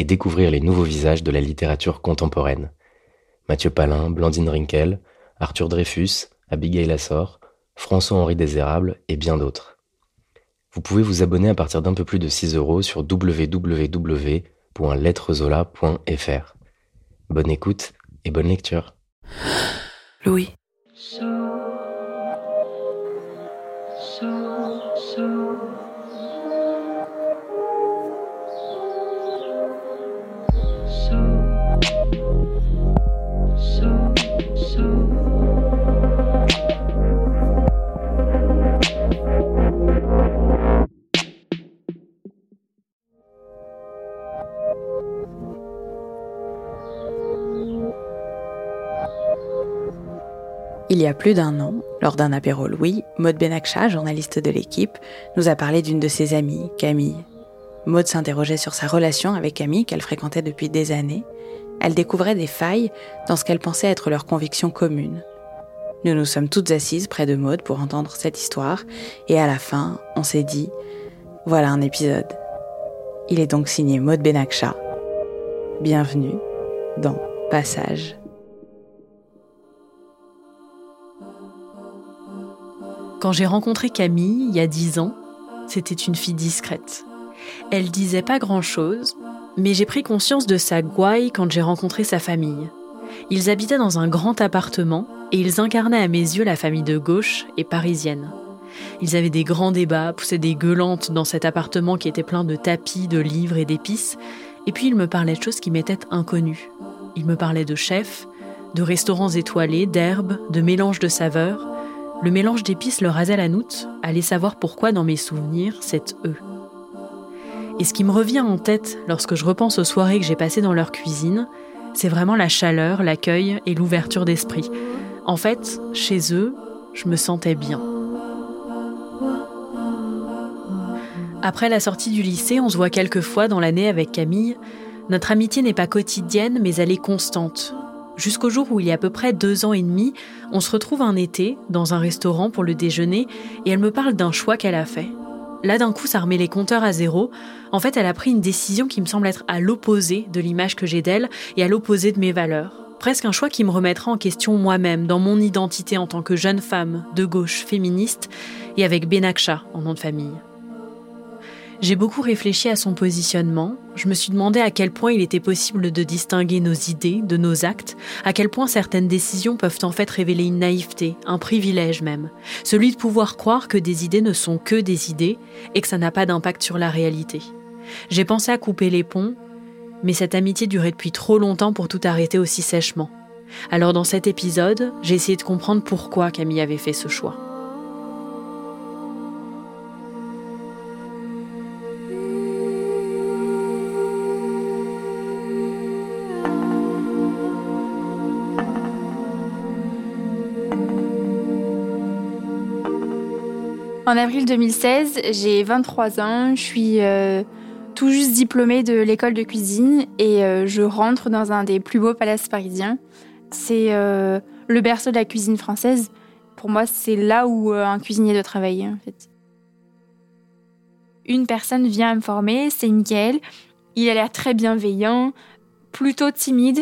et découvrir les nouveaux visages de la littérature contemporaine. Mathieu Palin, Blandine Rinkel, Arthur Dreyfus, Abigail Assor, François-Henri Désérable et bien d'autres. Vous pouvez vous abonner à partir d'un peu plus de 6 euros sur www.lettrezola.fr. Bonne écoute et bonne lecture. Louis. Il y a plus d'un an, lors d'un apéro Louis, Maud Benakcha, journaliste de l'équipe, nous a parlé d'une de ses amies, Camille. Maud s'interrogeait sur sa relation avec Camille qu'elle fréquentait depuis des années. Elle découvrait des failles dans ce qu'elle pensait être leurs convictions communes. Nous nous sommes toutes assises près de Maud pour entendre cette histoire, et à la fin, on s'est dit voilà un épisode. Il est donc signé Maud Benakcha. Bienvenue dans Passage. Quand j'ai rencontré Camille, il y a dix ans, c'était une fille discrète. Elle disait pas grand-chose, mais j'ai pris conscience de sa gouaille quand j'ai rencontré sa famille. Ils habitaient dans un grand appartement et ils incarnaient à mes yeux la famille de gauche et parisienne. Ils avaient des grands débats, poussaient des gueulantes dans cet appartement qui était plein de tapis, de livres et d'épices, et puis ils me parlaient de choses qui m'étaient inconnues. Ils me parlaient de chefs, de restaurants étoilés, d'herbes, de mélanges de saveurs, le mélange d'épices la noute, allez savoir pourquoi dans mes souvenirs c'est eux. Et ce qui me revient en tête lorsque je repense aux soirées que j'ai passées dans leur cuisine, c'est vraiment la chaleur, l'accueil et l'ouverture d'esprit. En fait, chez eux, je me sentais bien. Après la sortie du lycée, on se voit quelques fois dans l'année avec Camille. Notre amitié n'est pas quotidienne, mais elle est constante jusqu'au jour où il y a à peu près deux ans et demi, on se retrouve un été dans un restaurant pour le déjeuner et elle me parle d'un choix qu'elle a fait. Là d'un coup, ça remet les compteurs à zéro. En fait, elle a pris une décision qui me semble être à l'opposé de l'image que j'ai d'elle et à l'opposé de mes valeurs. Presque un choix qui me remettra en question moi-même, dans mon identité en tant que jeune femme, de gauche, féministe, et avec Benakcha en nom de famille. J'ai beaucoup réfléchi à son positionnement, je me suis demandé à quel point il était possible de distinguer nos idées de nos actes, à quel point certaines décisions peuvent en fait révéler une naïveté, un privilège même, celui de pouvoir croire que des idées ne sont que des idées et que ça n'a pas d'impact sur la réalité. J'ai pensé à couper les ponts, mais cette amitié durait depuis trop longtemps pour tout arrêter aussi sèchement. Alors dans cet épisode, j'ai essayé de comprendre pourquoi Camille avait fait ce choix. En avril 2016, j'ai 23 ans, je suis euh, tout juste diplômée de l'école de cuisine et euh, je rentre dans un des plus beaux palaces parisiens. C'est euh, le berceau de la cuisine française. Pour moi, c'est là où un cuisinier doit travailler en fait. Une personne vient me former, c'est Mickaël. Il a l'air très bienveillant, plutôt timide.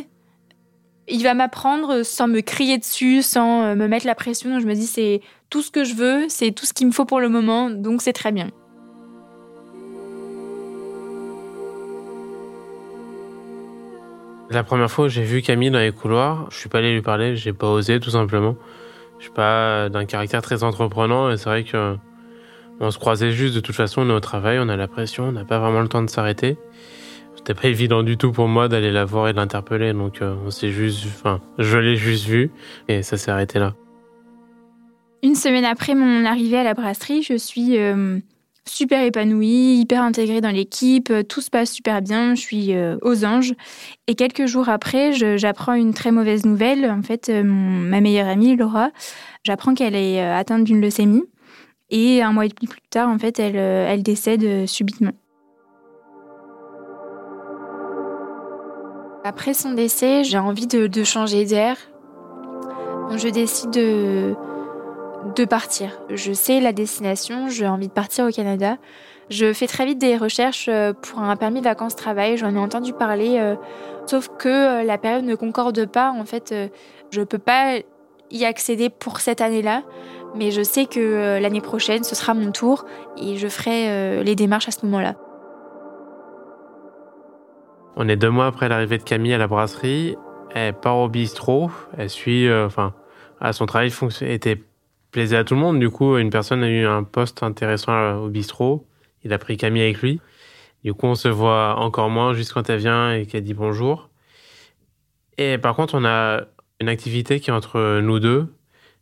Il va m'apprendre sans me crier dessus, sans me mettre la pression. Je me dis c'est tout ce que je veux, c'est tout ce qu'il me faut pour le moment, donc c'est très bien. La première fois que j'ai vu Camille dans les couloirs, je suis pas allé lui parler, j'ai pas osé tout simplement. Je suis pas d'un caractère très entreprenant et c'est vrai que on se croisait juste de toute façon, on est au travail, on a la pression, on n'a pas vraiment le temps de s'arrêter. C'était pas évident du tout pour moi d'aller la voir et de l'interpeller, donc euh, on juste, enfin, je l'ai juste vu et ça s'est arrêté là. Une semaine après mon arrivée à la brasserie, je suis euh, super épanouie, hyper intégrée dans l'équipe, tout se passe super bien, je suis euh, aux anges. Et quelques jours après, j'apprends une très mauvaise nouvelle. En fait, euh, ma meilleure amie, Laura, j'apprends qu'elle est euh, atteinte d'une leucémie. Et un mois et demi plus tard, en fait, elle, elle décède subitement. Après son décès, j'ai envie de, de changer d'air. Je décide de, de partir. Je sais la destination, j'ai envie de partir au Canada. Je fais très vite des recherches euh, pour un permis vacances-travail, j'en ai entendu parler, euh, sauf que euh, la période ne concorde pas. En fait, je ne peux pas y accéder pour cette année-là, mais je sais que l'année prochaine, ce sera mon tour et je ferai les démarches à ce moment-là. On est deux mois après l'arrivée de Camille à la brasserie. Elle part au bistrot. Elle suit, enfin, à son travail était plaisait à tout le monde. Du coup, une personne a eu un poste intéressant au bistrot. Il a pris Camille avec lui. Du coup, on se voit encore moins juste quand elle vient et qu'elle dit bonjour. Et par contre, on a une activité qui est entre nous deux.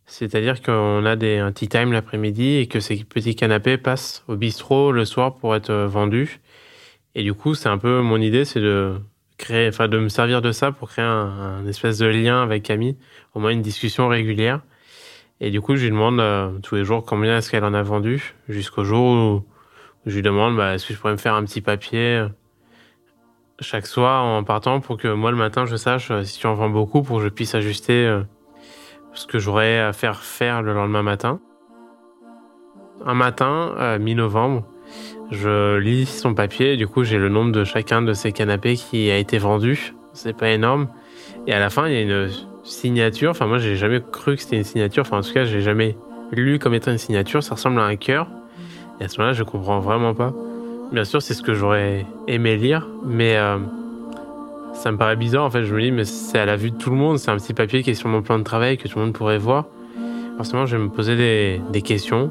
C'est-à-dire qu'on a des, un tea time l'après-midi et que ces petits canapés passent au bistrot le soir pour être vendus. Et du coup, c'est un peu mon idée, c'est de créer, enfin, de me servir de ça pour créer un espèce de lien avec Camille, au moins une discussion régulière. Et du coup, je lui demande euh, tous les jours combien est-ce qu'elle en a vendu, jusqu'au jour où je lui demande bah, est-ce que je pourrais me faire un petit papier euh, chaque soir en partant pour que moi le matin je sache euh, si tu en vends beaucoup pour que je puisse ajuster ce que j'aurais à faire faire le lendemain matin. Un matin, mi-novembre, je lis son papier du coup j'ai le nombre de chacun de ces canapés qui a été vendu. C'est pas énorme. Et à la fin, il y a une signature. Enfin, moi, j'ai jamais cru que c'était une signature. Enfin, en tout cas, j'ai jamais lu comme étant une signature. Ça ressemble à un cœur. Et à ce moment-là, je comprends vraiment pas. Bien sûr, c'est ce que j'aurais aimé lire, mais euh, ça me paraît bizarre. En fait, je me dis, mais c'est à la vue de tout le monde. C'est un petit papier qui est sur mon plan de travail que tout le monde pourrait voir. Forcément, je vais me poser des, questions.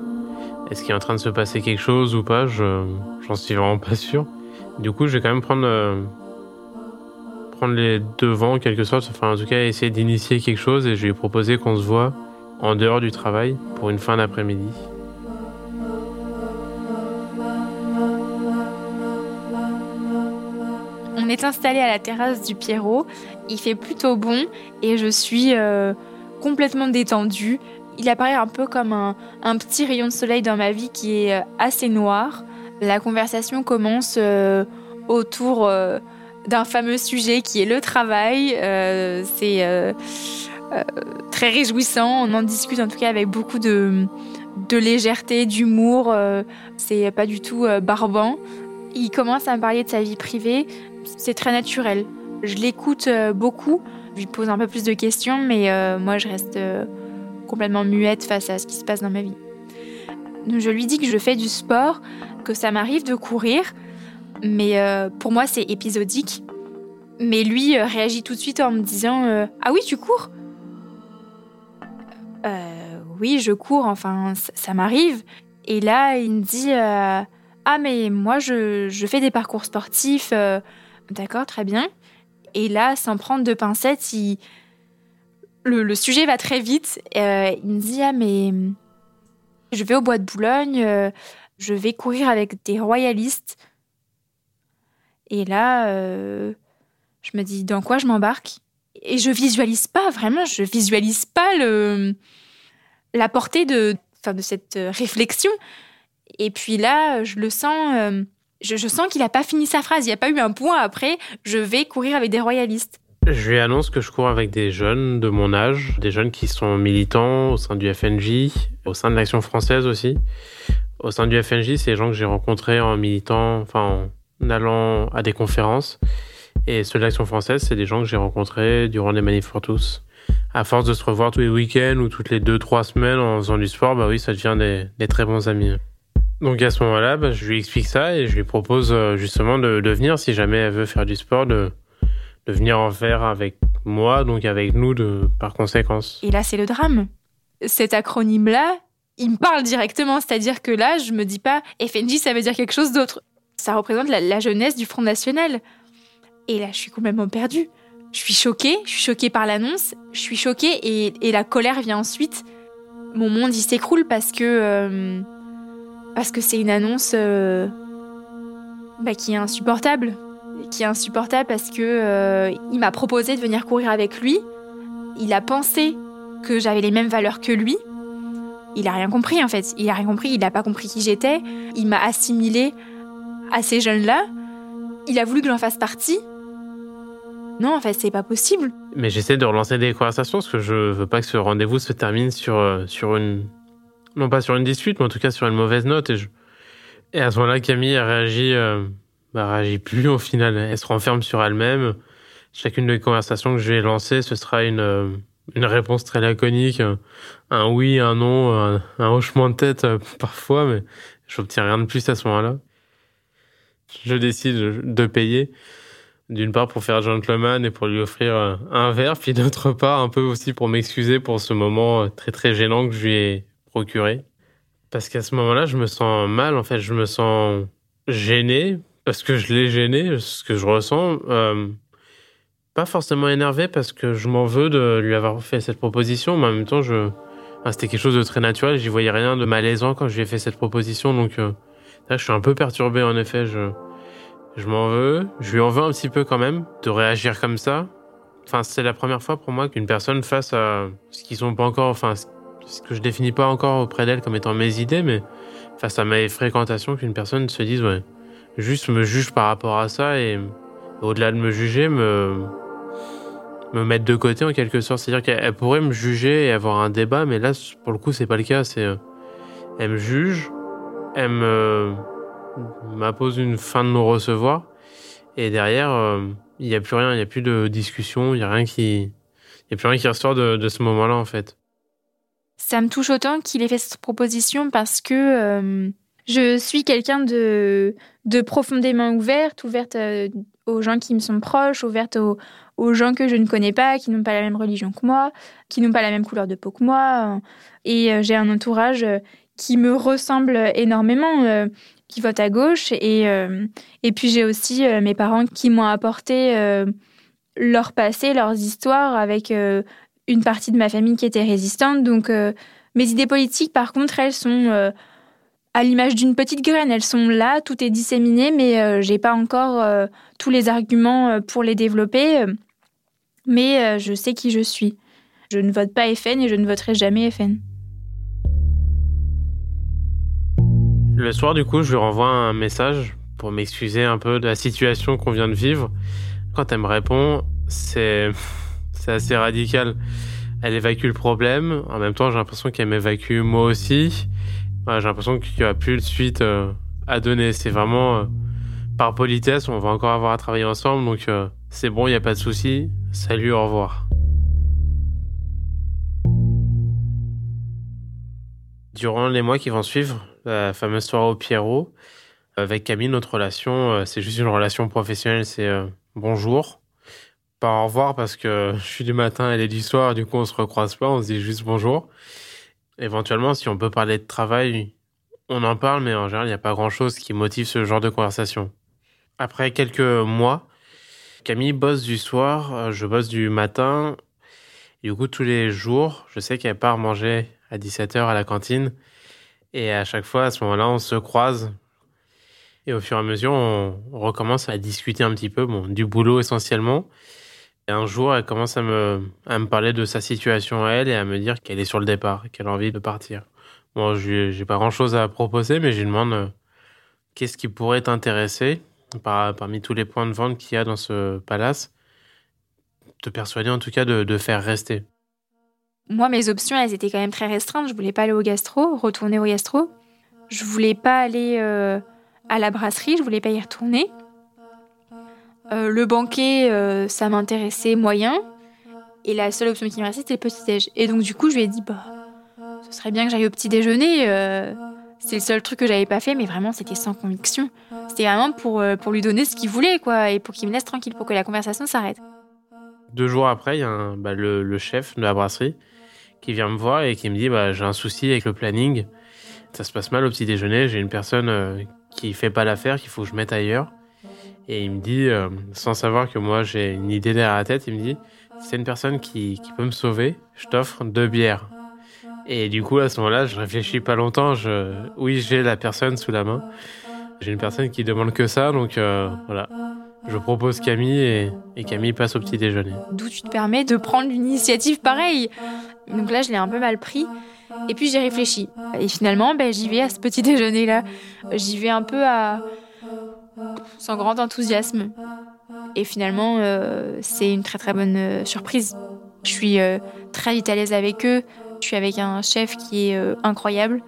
Est-ce qu'il est en train de se passer quelque chose ou pas? Je j'en suis vraiment pas sûr. Du coup, je vais quand même prendre euh, prendre les devants en quelque sorte, enfin en tout cas essayer d'initier quelque chose et je lui ai proposé qu'on se voit en dehors du travail pour une fin d'après-midi. On est installé à la terrasse du Pierrot, il fait plutôt bon et je suis euh, complètement détendue. Il apparaît un peu comme un, petit rayon de soleil dans ma vie qui est euh, assez noir. La conversation commence euh, autour d'un fameux sujet qui est le travail. Euh, c'est euh, euh, très réjouissant. On en discute en tout cas avec beaucoup de, de légèreté, d'humour. c'est pas du tout barbant. Il commence à me parler de sa vie privée. C'est très naturel. Je l'écoute beaucoup. Je lui pose un peu plus de questions, mais moi je reste complètement muette face à ce qui se passe dans ma vie. Je lui dis que je fais du sport, que ça m'arrive de courir, mais euh, pour moi, c'est épisodique. Mais lui euh, réagit tout de suite en me disant euh, Ah oui, tu cours? Oui, je cours, enfin, ça, m'arrive. Et là, il me dit Ah, mais moi, je, fais des parcours sportifs. D'accord, très bien. Et là, sans prendre de pincettes, le, sujet va très vite. il me dit Ah, mais je vais au bois de Boulogne, je vais courir avec des royalistes. Et là, euh, je me dis dans quoi je m'embarque? Et je visualise pas vraiment, je visualise pas le, la portée de, de cette réflexion. Et puis là, je le sens, euh, je, sens qu'il n'a pas fini sa phrase. Il n'y a pas eu un point après. Je vais courir avec des royalistes. Je lui annonce que je cours avec des jeunes de mon âge, des jeunes qui sont militants au sein du FNJ, au sein de l'Action française aussi. Au sein du FNJ, c'est les gens que j'ai rencontrés en militant, enfin en allant à des conférences. Et ceux de l'Action française, c'est des gens que j'ai rencontrés durant les manifs pour tous. À force de se revoir tous les week-ends ou toutes les deux, trois semaines en faisant du sport, bah oui, ça devient des, très bons amis. Donc à ce moment-là, bah, je lui explique ça et je lui propose euh, justement de, venir, si jamais elle veut faire du sport, de, de venir en faire avec moi, donc avec nous de, par conséquence. Et là, c'est le drame. Cet acronyme-là, il me parle directement, c'est-à-dire que là, je me dis pas FNJ, ça veut dire quelque chose d'autre. Ça représente la, jeunesse du Front National. Et là, je suis complètement perdue. Je suis choquée, je suis choquée par l'annonce, je suis choquée et, la colère vient ensuite. Mon monde, il s'écroule parce que euh, parce que c'est une annonce euh, bah, qui est insupportable, qui est insupportable parce que euh, il m'a proposé de venir courir avec lui. Il a pensé que j'avais les mêmes valeurs que lui. Il a rien compris en fait. Il a rien compris. Il n'a pas compris qui j'étais. Il m'a assimilé à ces jeunes-là. Il a voulu que j'en fasse partie. Non, en fait, c'est pas possible. Mais j'essaie de relancer des conversations parce que je veux pas que ce rendez-vous se termine sur, euh, sur une. Non pas sur une dispute, mais en tout cas sur une mauvaise note. Et, à ce moment-là, Camille a réagi. Euh, bah, réagit plus au final. Elle se renferme sur elle-même. Chacune des conversations que je vais lancer, ce sera une, euh, une réponse très laconique. Un oui, un non, un, un hochement de tête euh, parfois, mais j'obtiens rien de plus à ce moment-là. Je décide de payer d'une part pour faire gentleman et pour lui offrir un verre, puis d'autre part un peu aussi pour m'excuser pour ce moment très très gênant que je lui ai procuré. Parce qu'à ce moment-là, je me sens mal, en fait, je me sens gêné, parce que je l'ai gêné, ce que je ressens. Euh, pas forcément énervé parce que je m'en veux de lui avoir fait cette proposition, mais en même temps, c'était quelque chose de très naturel, j'y voyais rien de malaisant quand je lui ai fait cette proposition, donc euh, je suis un peu perturbé en effet, je... Je m'en veux, je lui en veux un petit peu quand même de réagir comme ça. Enfin, c'est la première fois pour moi qu'une personne face à ce qu'ils sont pas encore, enfin, ce que je définis pas encore auprès d'elle comme étant mes idées, mais face à mes fréquentations, qu'une personne se dise, ouais, juste me juge par rapport à ça et au-delà de me juger, me, me mettre de côté en quelque sorte. C'est-à-dire qu'elle pourrait me juger et avoir un débat, mais là, pour le coup, c'est pas le cas. C'est, elle me juge, elle me, m'impose une fin de non-recevoir. Et derrière, euh, il n'y a plus rien, il n'y a plus de discussion, il n'y a rien qui, il a plus rien qui ressort de, ce moment-là en fait. Ça me touche autant qu'il ait fait cette proposition parce que euh, je suis quelqu'un de, profondément ouverte, ouverte euh, aux gens qui me sont proches, ouverte aux, gens que je ne connais pas, qui n'ont pas la même religion que moi, qui n'ont pas la même couleur de peau que moi. Et j'ai un entourage qui me ressemble énormément. Euh, qui votent à gauche. Et, euh, et puis j'ai aussi euh, mes parents qui m'ont apporté leur passé, leurs histoires avec une partie de ma famille qui était résistante. Donc mes idées politiques, par contre, elles sont à l'image d'une petite graine. Elles sont là, tout est disséminé, mais j'ai pas encore tous les arguments pour les développer. mais je sais qui je suis. Je ne vote pas FN et je ne voterai jamais FN. Le soir, du coup, je lui renvoie un message pour m'excuser un peu de la situation qu'on vient de vivre. Quand elle me répond, c'est assez radical. Elle évacue le problème. En même temps, j'ai l'impression qu'elle m'évacue moi aussi. J'ai l'impression qu'il n'y a plus de suite euh, à donner. C'est vraiment euh, par politesse. On va encore avoir à travailler ensemble. Donc, euh, c'est bon, il n'y a pas de souci. Salut, au revoir. Durant les mois qui vont suivre, la fameuse soirée au Pierrot, avec Camille, notre relation, euh, c'est juste une relation professionnelle, c'est euh, bonjour. Pas au revoir parce que je suis du matin, elle est du soir, du coup on se recroise pas, on se dit juste bonjour. Éventuellement, si on peut parler de travail, on en parle, mais en général, il n'y a pas grand chose qui motive ce genre de conversation. Après quelques mois, Camille bosse du soir, euh, je bosse du matin. Du coup, tous les jours, je sais qu'elle part manger à 17h à la cantine. Et à chaque fois, à ce moment-là, on se croise. Et au fur et à mesure, on recommence à discuter un petit peu, bon, du boulot essentiellement. Et un jour, elle commence à me, à me parler de sa situation à elle et à me dire qu'elle est sur le départ, qu'elle a envie de partir. Bon, j'ai pas grand chose à proposer, mais je lui demande euh, qu'est-ce qui pourrait t'intéresser par, parmi tous les points de vente qu'il y a dans ce palace, te persuader en tout cas de, de faire rester moi, mes options, elles étaient quand même très restreintes. Je voulais pas aller au gastro, retourner au gastro. Je voulais pas aller euh, à la brasserie, je voulais pas y retourner. le banquet, ça m'intéressait moyen. Et la seule option qui me restait, c'était le petit-déj. Et donc, du coup, je lui ai dit, bah, ce serait bien que j'aille au petit-déjeuner. c'est le seul truc que j'avais pas fait, mais vraiment, c'était sans conviction. C'était vraiment pour, pour lui donner ce qu'il voulait, quoi, et pour qu'il me laisse tranquille, pour que la conversation s'arrête. Deux jours après, il y a bah, le, chef de la brasserie qui vient me voir et qui me dit bah, J'ai un souci avec le planning. Ça se passe mal au petit déjeuner. J'ai une personne euh, qui fait pas l'affaire, qu'il faut que je mette ailleurs. Et il me dit, euh, sans savoir que moi j'ai une idée derrière la tête, il me dit c'est une personne qui, peut me sauver, je t'offre deux bières. Et du coup, à ce moment-là, je réfléchis pas longtemps. Oui, j'ai la personne sous la main. J'ai une personne qui demande que ça, donc euh, voilà. Je propose Camille et, Camille passe au petit déjeuner. D'où tu te permets de prendre l'initiative pareille. Donc là, je l'ai un peu mal pris. Et puis j'ai réfléchi. Et finalement, ben, j'y vais à ce petit déjeuner-là. J'y vais un peu sans grand enthousiasme. Et finalement, euh, c'est une très très bonne euh, surprise. Je suis euh, très vite à l'aise avec eux. Je suis avec un chef qui est incroyable.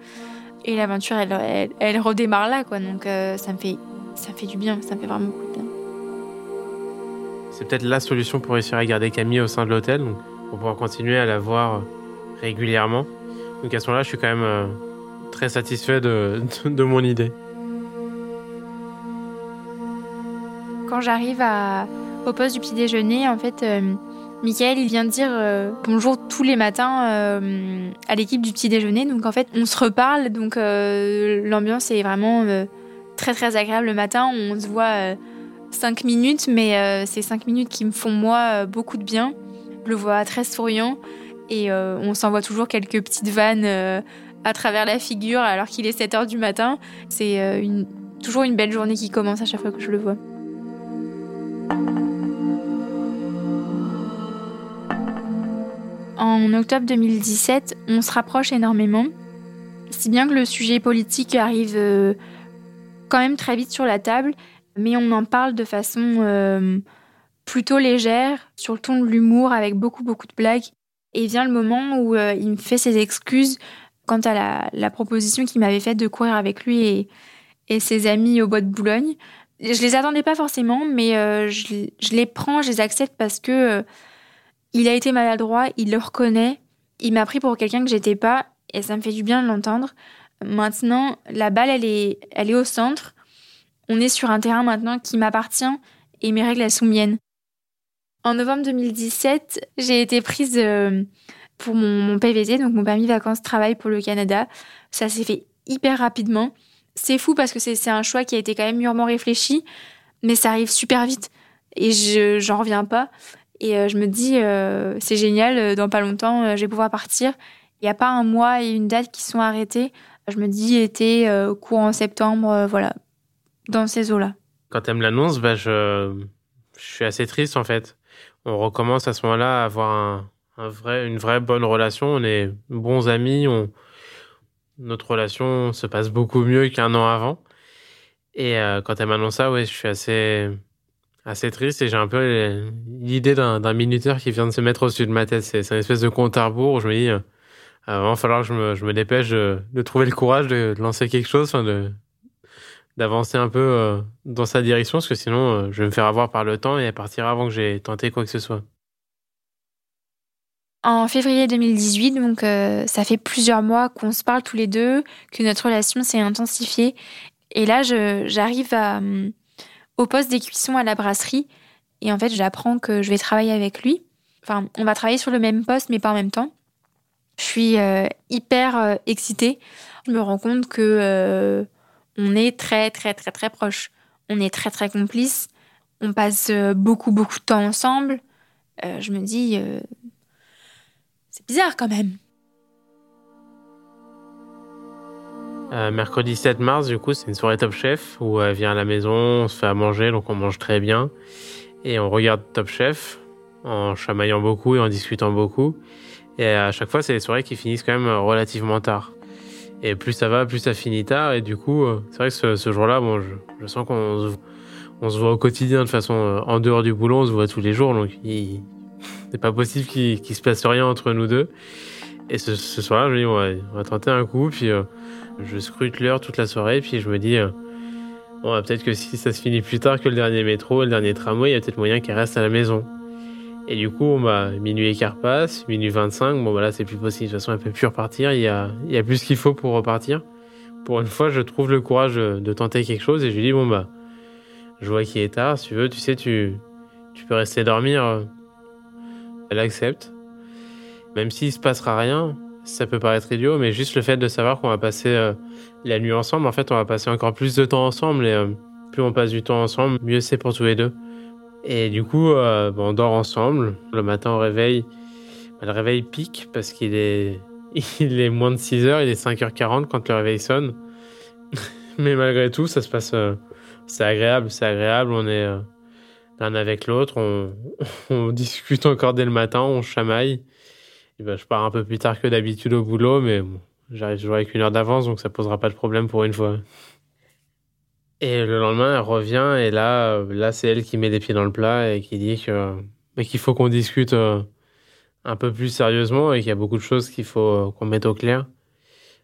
Et l'aventure, elle, elle, redémarre là, quoi. Donc ça me fait, ça me fait du bien. Ça me fait vraiment beaucoup de bien. C'est peut-être la solution pour réussir à garder Camille au sein de l'hôtel, pour pouvoir continuer à la voir euh, régulièrement. Donc à ce moment-là, je suis quand même euh, très satisfait de, de, mon idée. Quand j'arrive au poste du petit déjeuner, en fait, euh, Michael, il vient de dire bonjour tous les matins à l'équipe du petit déjeuner. Donc en fait, on se reparle. Donc l'ambiance est vraiment très très agréable le matin. On se voit 5 minutes, mais c'est 5 minutes qui me font moi beaucoup de bien. Le vois très souriant et euh, on s'envoie toujours quelques petites vannes à travers la figure alors qu'il est 7 heures du matin. C'est une, toujours une belle journée qui commence à chaque fois que je le vois. En octobre 2017, on se rapproche énormément, si bien que le sujet politique arrive quand même très vite sur la table mais on en parle de façon euh, plutôt légère, sur le ton de l'humour, avec beaucoup, beaucoup de blagues. Et vient le moment où euh, il me fait ses excuses quant à la, proposition qu'il m'avait faite de courir avec lui et, et, ses amis au bois de Boulogne. Je les attendais pas forcément, mais euh, je, je, les prends, je les accepte parce que il a été maladroit, il le reconnaît, il m'a pris pour quelqu'un que j'étais pas, et ça me fait du bien de l'entendre. Maintenant, la balle, elle est, elle est au centre on est sur un terrain maintenant qui m'appartient et mes règles, elles sont miennes. En novembre 2017, j'ai été prise euh, pour mon, PVT, donc mon permis vacances-travail pour le Canada. Ça s'est fait hyper rapidement. C'est fou parce que c'est un choix qui a été quand même mûrement réfléchi, mais ça arrive super vite et je j'en reviens pas. Et euh, je me dis, euh, c'est génial, dans pas longtemps, je vais pouvoir partir. Il n'y a pas un mois et une date qui sont arrêtés. Je me dis, été, courant septembre, voilà, dans ces eaux-là. Quand elle me l'annonce, bah, je suis assez triste en fait. On recommence à ce moment-là à avoir une vraie bonne relation. On est bons amis. Notre relation se passe beaucoup mieux qu'un an avant. Et euh, quand elle m'annonce ça, ouais, je suis assez, triste et j'ai un peu l'idée d'un minuteur qui vient de se mettre au-dessus de ma tête. C'est une espèce de compte à rebours où je me dis, euh, il va falloir que je me, dépêche de, trouver le courage de, lancer quelque chose, d'avancer un peu euh, dans sa direction, parce que sinon, euh, je vais me faire avoir par le temps et elle partira avant que j'ai tenté quoi que ce soit. En février 2018, donc euh, ça fait plusieurs mois qu'on se parle tous les deux, que notre relation s'est intensifiée. Et là, j'arrive au poste des cuissons à la brasserie. Et en fait, j'apprends que je vais travailler avec lui. Enfin, on va travailler sur le même poste, mais pas en même temps. Je suis hyper excitée. Je me rends compte que on est très très très très proches. On est très très complices. On passe euh, beaucoup beaucoup de temps ensemble. Euh, je me dis, euh, c'est bizarre quand même. mercredi 7 mars, du coup, c'est une soirée Top Chef où elle vient à la maison, on se fait à manger, donc on mange très bien. Et on regarde Top Chef en chamaillant beaucoup et en discutant beaucoup. Et à chaque fois, c'est des soirées qui finissent quand même relativement tard. Et plus ça va, plus ça finit tard. Et du coup, euh, c'est vrai que ce, jour-là, bon, je, sens qu'on se, on voit au quotidien de façon euh, en dehors du boulot, on se voit tous les jours. Donc, il n'est pas possible qu'il qu se passe rien entre nous deux. Et ce, soir-là, je me dis, on va tenter un coup. Puis, euh, je scrute l'heure toute la soirée. Puis, je me dis, Bon, peut-être que si ça se finit plus tard que le dernier métro, le dernier tramway, il y a peut-être moyen qu'elle reste à la maison. Et du coup, bah, minuit et passe, minuit 25, bon, voilà, c'est plus possible. De toute façon, elle peut plus repartir. Il y a, plus qu'il faut pour repartir. Pour une fois, je trouve le courage de tenter quelque chose et je lui dis, bon, bah, je vois qu'il est tard. Si tu veux, tu sais, tu, tu peux rester dormir. Elle accepte. Même s'il se passera rien, ça peut paraître idiot, mais juste le fait de savoir qu'on va passer euh, la nuit ensemble, en fait, on va passer encore plus de temps ensemble et euh, plus on passe du temps ensemble, mieux c'est pour tous les deux. Et du coup, euh, on dort ensemble. Le matin au réveil, bah, le réveil pique parce qu'il est, il est moins de 6 heures, il est 5h40 quand le réveil sonne. mais malgré tout, ça se passe, c'est agréable, c'est agréable. On est l'un avec l'autre, on, on discute encore dès le matin, on chamaille. Ben, je pars un peu plus tard que d'habitude au boulot, mais j'arrive toujours avec une heure d'avance, donc ça posera pas de problème pour une fois. Et le lendemain, elle revient, et là, là c'est elle qui met les pieds dans le plat et qui dit que qu'il faut qu'on discute euh, un peu plus sérieusement et qu'il y a beaucoup de choses qu'il faut euh, qu'on mette au clair.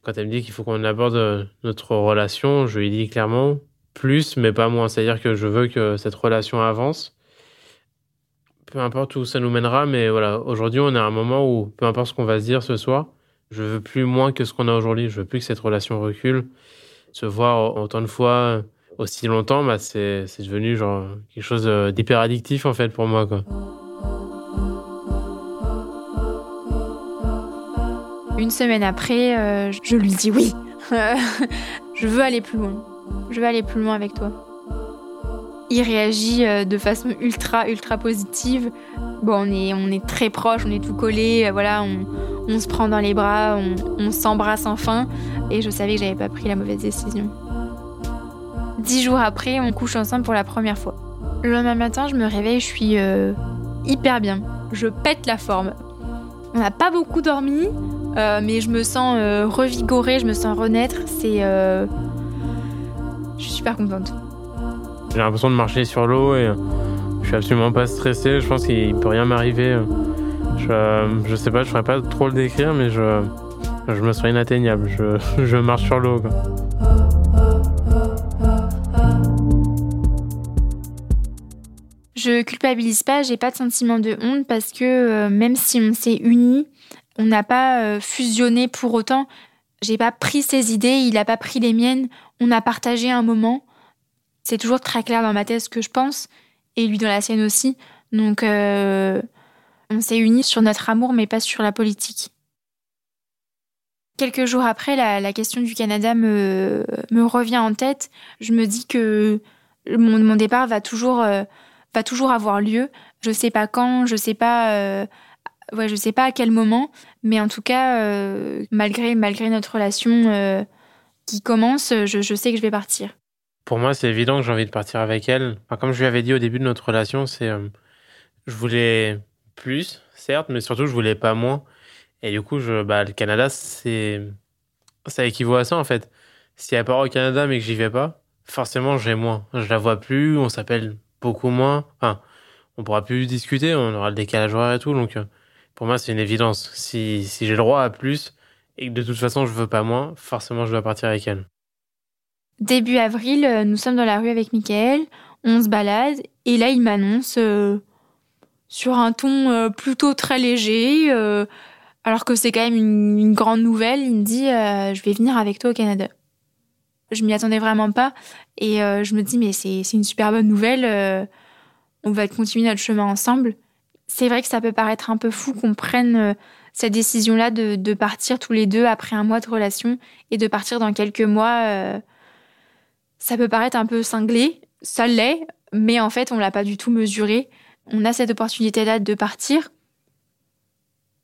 Quand elle me dit qu'il faut qu'on aborde euh, notre relation, je lui dis clairement plus, mais pas moins. C'est-à-dire que je veux que cette relation avance peu importe où ça nous mènera, mais voilà, aujourd'hui, on est à un moment où, peu importe ce qu'on va se dire ce soir, je veux plus moins que ce qu'on a aujourd'hui. Je veux plus que cette relation recule. Se voir autant de fois aussi longtemps, bah, c'est, devenu genre quelque chose d'hyper addictif en fait pour moi. Quoi. Une semaine après, euh, je lui dis oui. je veux aller plus loin. Je veux aller plus loin avec toi il réagit euh, de façon ultra, ultra positive. Bon, on est, on est très proches, on est tout collés, euh, voilà, on, se prend dans les bras, on, s'embrasse enfin. Et je savais que j'avais pas pris la mauvaise décision. Dix jours après, on couche ensemble pour la première fois. Le lendemain matin, je me réveille, je suis euh, hyper bien. Je pète la forme. On n'a pas beaucoup dormi, mais je me sens revigorée, je me sens renaître. C'est. je suis super contente. J'ai l'impression de marcher sur l'eau et je suis absolument pas stressé. Je pense qu'il peut rien m'arriver. Je, je sais pas, je ferais pas trop le décrire, mais je, je me sens inatteignable. Je, je marche sur l'eau. Je culpabilise pas, j'ai pas de sentiment de honte parce que euh, même si on s'est unis, on n'a pas euh, fusionné pour autant. J'ai pas pris ses idées, il a pas pris les miennes. On a partagé un moment c'est toujours très clair dans ma tête ce que je pense, et lui dans la sienne aussi. Donc, euh, on s'est unis sur notre amour, mais pas sur la politique. Quelques jours après, la, question du Canada me, me, revient en tête. Je me dis que mon, départ va toujours, va toujours avoir lieu. Je sais pas quand, je sais pas, euh, ouais, je sais pas à quel moment, mais en tout cas, malgré, malgré notre relation qui commence, je, je sais que je vais partir. Pour moi, c'est évident que j'ai envie de partir avec elle. comme je lui avais dit au début de notre relation, c'est euh, je voulais plus, certes, mais surtout je voulais pas moins. Et du coup, je, bah, le Canada, c'est ça équivaut à ça en fait. Si elle part au Canada mais que j'y vais pas, forcément j'ai moins. Je la vois plus, on s'appelle beaucoup moins. Enfin, on pourra plus discuter, on aura le décalage horaire et tout. Donc, euh, pour moi, c'est une évidence. Si, si j'ai le droit à plus et que de toute façon je veux pas moins, forcément je dois partir avec elle. Début avril, euh, nous sommes dans la rue avec Michael, on se balade, et là il m'annonce euh, sur un ton plutôt très léger, alors que c'est quand même une, grande nouvelle, il me dit Je vais venir avec toi au Canada. Je m'y attendais vraiment pas, et je me dis Mais c'est une super bonne nouvelle, on va continuer notre chemin ensemble. C'est vrai que ça peut paraître un peu fou qu'on prenne cette décision-là de, de, partir tous les deux après un mois de relation et de partir dans quelques mois ça peut paraître un peu cinglé, ça l'est, mais en fait, on l'a pas du tout mesuré. On a cette opportunité-là de partir.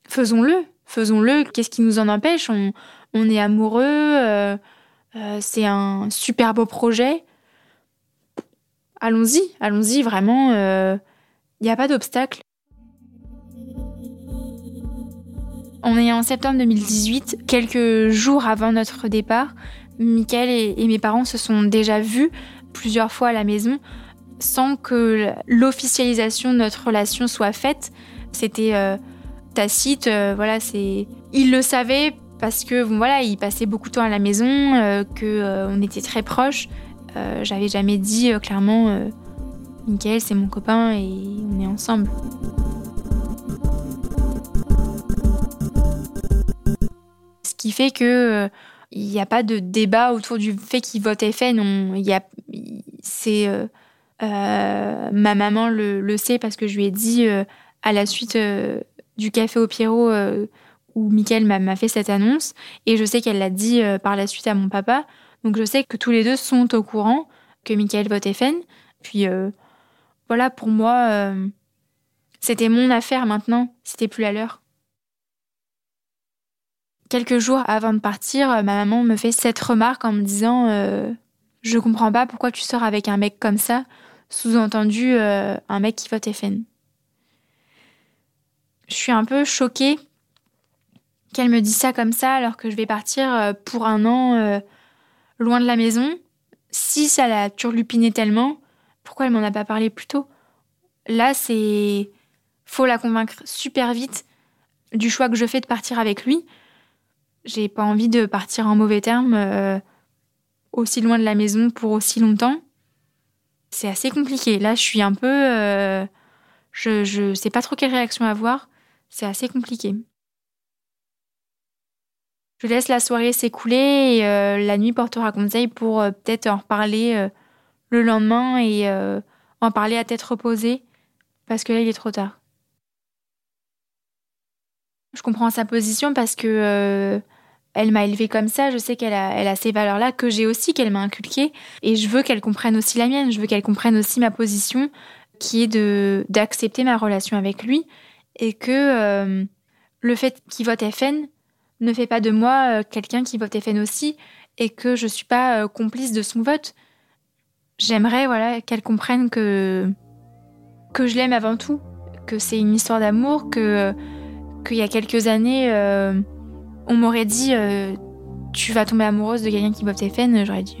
Faisons-le, faisons-le. Qu'est-ce qui nous en empêche? On, est amoureux, euh, c'est un super beau projet. Allons-y, allons-y, vraiment, il euh, n'y a pas d'obstacle. On est en septembre 2018, quelques jours avant notre départ. Michael et, mes parents se sont déjà vus plusieurs fois à la maison sans que l'officialisation de notre relation soit faite. C'était euh, tacite, voilà, c'est. Ils le savaient parce que voilà, ils passaient beaucoup de temps à la maison, euh, que on était très proches. Euh, j'avais jamais dit clairement, euh, Michael c'est mon copain et on est ensemble. Ce qui fait que il n'y a pas de débat autour du fait qu'il vote FN. Il y a, c'est ma maman le, sait parce que je lui ai dit à la suite du café au Pierrot où Mickaël m'a fait cette annonce et je sais qu'elle l'a dit euh, par la suite à mon papa. Donc je sais que tous les deux sont au courant que Mickaël vote FN. Puis euh, voilà, pour moi, euh, c'était mon affaire maintenant, c'était plus la leur. Quelques jours avant de partir, ma maman me fait cette remarque en me disant Je comprends pas pourquoi tu sors avec un mec comme ça, sous-entendu un mec qui vote FN. Je suis un peu choquée qu'elle me dise ça comme ça alors que je vais partir euh, pour un an euh, loin de la maison. Si ça l'a turlupiné tellement, pourquoi elle m'en a pas parlé plus tôt? Là, c'est faut la convaincre super vite du choix que je fais de partir avec lui. J'ai pas envie de partir en mauvais termes euh, aussi loin de la maison pour aussi longtemps. C'est assez compliqué. Là, je suis un peu je je sais pas trop quelle réaction avoir. C'est assez compliqué. Je laisse la soirée s'écouler et euh, la nuit portera conseil pour euh, peut-être en reparler euh, le lendemain et en parler à tête reposée parce que là il est trop tard. Je comprends sa position parce que elle m'a élevée comme ça, je sais qu'elle a, ces valeurs-là que j'ai aussi, qu'elle m'a inculquées. Et je veux qu'elle comprenne aussi la mienne, je veux qu'elle comprenne aussi ma position qui est de d'accepter ma relation avec lui et que le fait qu'il vote FN, ne fait pas de moi euh, quelqu'un qui vote FN aussi et que je suis pas euh, complice de son vote. J'aimerais voilà qu'elle comprenne que que je l'aime avant tout, que c'est une histoire d'amour, que qu'il y a quelques années euh, on m'aurait dit tu vas tomber amoureuse de quelqu'un qui vote FN, j'aurais dit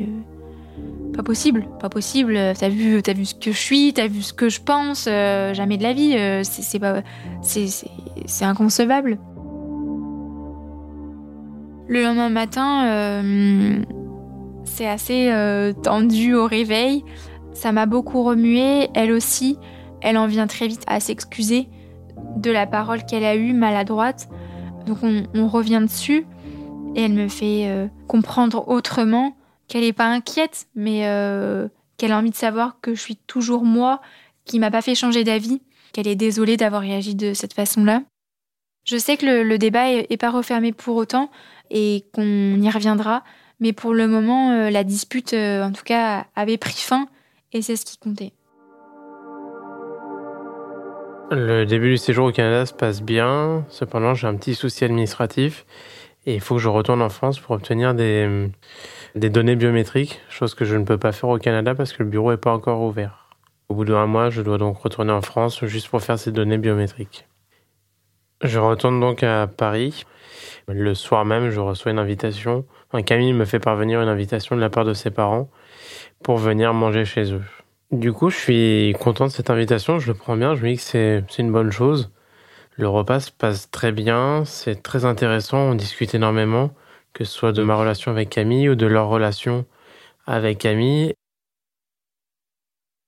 pas possible, pas possible. T'as vu, as vu ce que je suis, t'as vu ce que je pense. jamais de la vie. c'est pas, c'est inconcevable. Le lendemain matin, euh, c'est assez euh, tendu au réveil. Ça m'a beaucoup remué. Elle aussi, elle en vient très vite à s'excuser de la parole qu'elle a eue maladroite. Donc on, revient dessus et elle me fait euh, comprendre autrement qu'elle n'est pas inquiète, mais qu'elle a envie de savoir que je suis toujours moi, qui m'a pas fait changer d'avis, qu'elle est désolée d'avoir réagi de cette façon-là. Je sais que le, débat est, pas refermé pour autant et qu'on y reviendra, mais pour le moment, euh, la dispute, euh, en tout cas, avait pris fin et c'est ce qui comptait. Le début du séjour au Canada se passe bien, cependant j'ai un petit souci administratif et il faut que je retourne en France pour obtenir des, des données biométriques, chose que je ne peux pas faire au Canada parce que le bureau n'est pas encore ouvert. Au bout d'un mois, je dois donc retourner en France juste pour faire ces données biométriques. Je retourne donc à Paris. Le soir même, je reçois une invitation. Camille me fait parvenir une invitation de la part de ses parents pour venir manger chez eux. Du coup, je suis content de cette invitation, je le prends bien, je me dis que c'est une bonne chose. Le repas se passe très bien, c'est très intéressant, on discute énormément, que ce soit de ma relation avec Camille ou de leur relation avec Camille.